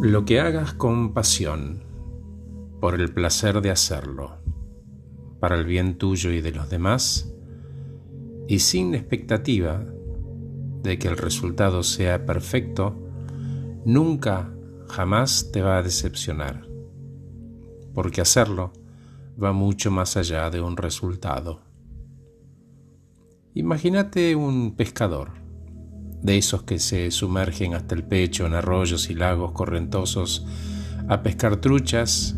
Lo que hagas con pasión, por el placer de hacerlo, para el bien tuyo y de los demás, y sin expectativa de que el resultado sea perfecto, nunca, jamás te va a decepcionar, porque hacerlo va mucho más allá de un resultado. Imagínate un pescador, de esos que se sumergen hasta el pecho en arroyos y lagos correntosos a pescar truchas,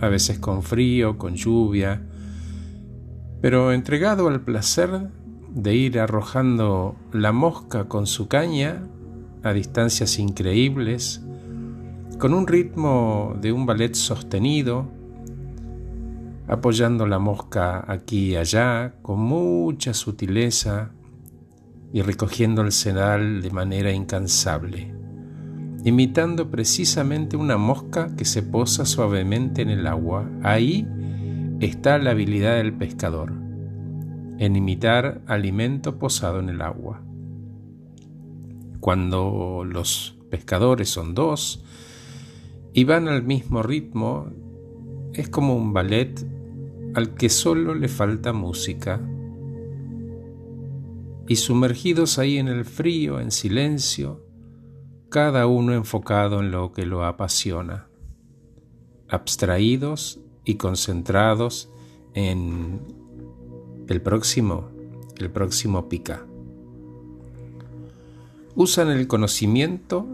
a veces con frío, con lluvia, pero entregado al placer de ir arrojando la mosca con su caña a distancias increíbles, con un ritmo de un ballet sostenido, apoyando la mosca aquí y allá, con mucha sutileza y recogiendo el sedal de manera incansable, imitando precisamente una mosca que se posa suavemente en el agua. Ahí está la habilidad del pescador, en imitar alimento posado en el agua. Cuando los pescadores son dos y van al mismo ritmo, es como un ballet al que solo le falta música. Y sumergidos ahí en el frío, en silencio, cada uno enfocado en lo que lo apasiona, abstraídos y concentrados en el próximo, el próximo pica. Usan el conocimiento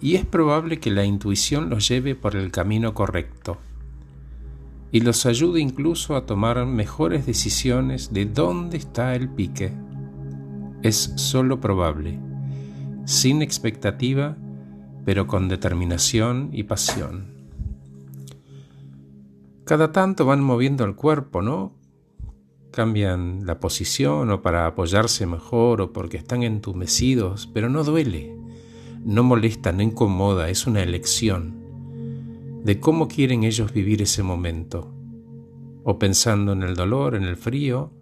y es probable que la intuición los lleve por el camino correcto y los ayude incluso a tomar mejores decisiones de dónde está el pique. Es solo probable, sin expectativa, pero con determinación y pasión. Cada tanto van moviendo el cuerpo, ¿no? Cambian la posición o para apoyarse mejor o porque están entumecidos, pero no duele, no molesta, no incomoda, es una elección de cómo quieren ellos vivir ese momento, o pensando en el dolor, en el frío,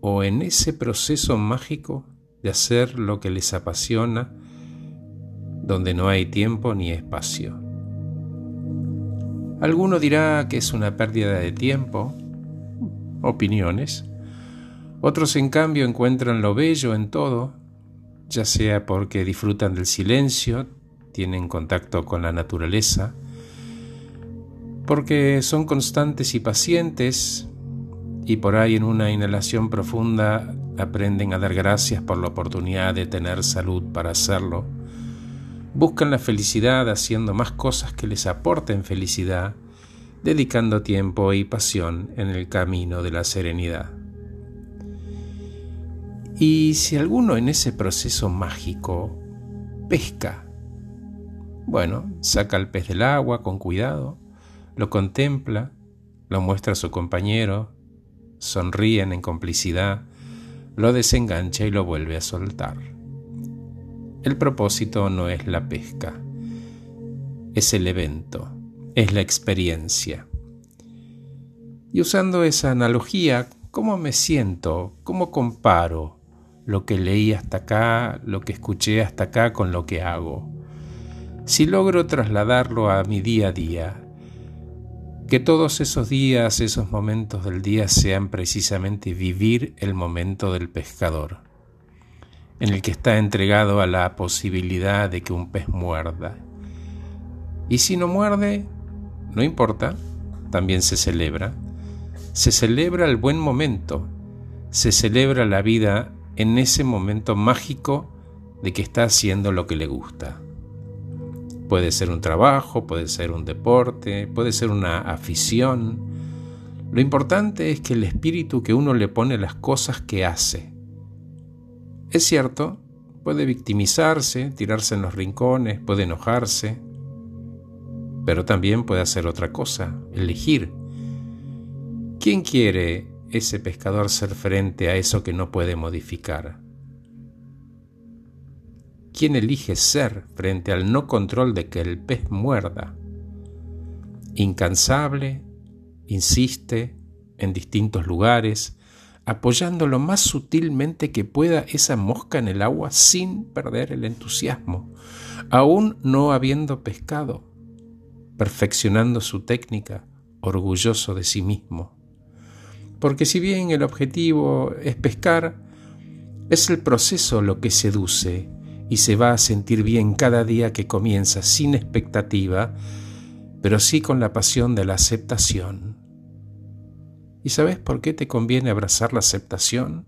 o en ese proceso mágico de hacer lo que les apasiona, donde no hay tiempo ni espacio. Alguno dirá que es una pérdida de tiempo, opiniones. Otros, en cambio, encuentran lo bello en todo, ya sea porque disfrutan del silencio, tienen contacto con la naturaleza, porque son constantes y pacientes, y por ahí en una inhalación profunda aprenden a dar gracias por la oportunidad de tener salud para hacerlo buscan la felicidad haciendo más cosas que les aporten felicidad, dedicando tiempo y pasión en el camino de la serenidad. Y si alguno en ese proceso mágico pesca, bueno, saca el pez del agua con cuidado, lo contempla, lo muestra a su compañero, sonríen en complicidad, lo desengancha y lo vuelve a soltar. El propósito no es la pesca, es el evento, es la experiencia. Y usando esa analogía, ¿cómo me siento? ¿Cómo comparo lo que leí hasta acá, lo que escuché hasta acá con lo que hago? Si logro trasladarlo a mi día a día, que todos esos días, esos momentos del día sean precisamente vivir el momento del pescador en el que está entregado a la posibilidad de que un pez muerda. Y si no muerde, no importa, también se celebra. Se celebra el buen momento, se celebra la vida en ese momento mágico de que está haciendo lo que le gusta. Puede ser un trabajo, puede ser un deporte, puede ser una afición. Lo importante es que el espíritu que uno le pone las cosas que hace, es cierto, puede victimizarse, tirarse en los rincones, puede enojarse, pero también puede hacer otra cosa, elegir. ¿Quién quiere ese pescador ser frente a eso que no puede modificar? ¿Quién elige ser frente al no control de que el pez muerda? Incansable, insiste en distintos lugares, apoyando lo más sutilmente que pueda esa mosca en el agua sin perder el entusiasmo, aún no habiendo pescado, perfeccionando su técnica, orgulloso de sí mismo. Porque si bien el objetivo es pescar, es el proceso lo que seduce y se va a sentir bien cada día que comienza sin expectativa, pero sí con la pasión de la aceptación. ¿Y sabes por qué te conviene abrazar la aceptación?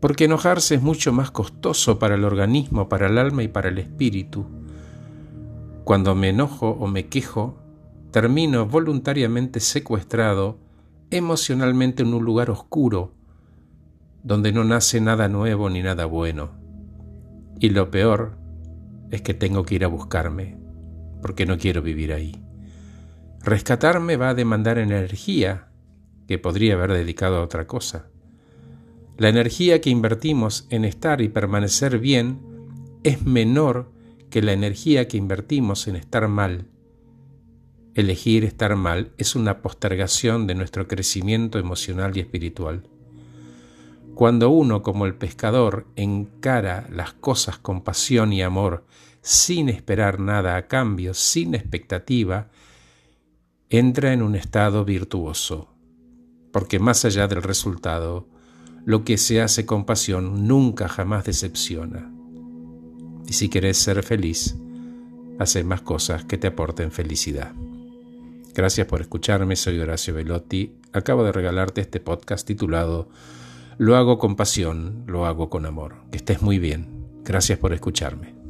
Porque enojarse es mucho más costoso para el organismo, para el alma y para el espíritu. Cuando me enojo o me quejo, termino voluntariamente secuestrado emocionalmente en un lugar oscuro, donde no nace nada nuevo ni nada bueno. Y lo peor es que tengo que ir a buscarme, porque no quiero vivir ahí. Rescatarme va a demandar energía que podría haber dedicado a otra cosa. La energía que invertimos en estar y permanecer bien es menor que la energía que invertimos en estar mal. Elegir estar mal es una postergación de nuestro crecimiento emocional y espiritual. Cuando uno, como el pescador, encara las cosas con pasión y amor, sin esperar nada a cambio, sin expectativa, entra en un estado virtuoso, porque más allá del resultado, lo que se hace con pasión nunca jamás decepciona. Y si querés ser feliz, hace más cosas que te aporten felicidad. Gracias por escucharme, soy Horacio Velotti. Acabo de regalarte este podcast titulado Lo hago con pasión, lo hago con amor. Que estés muy bien. Gracias por escucharme.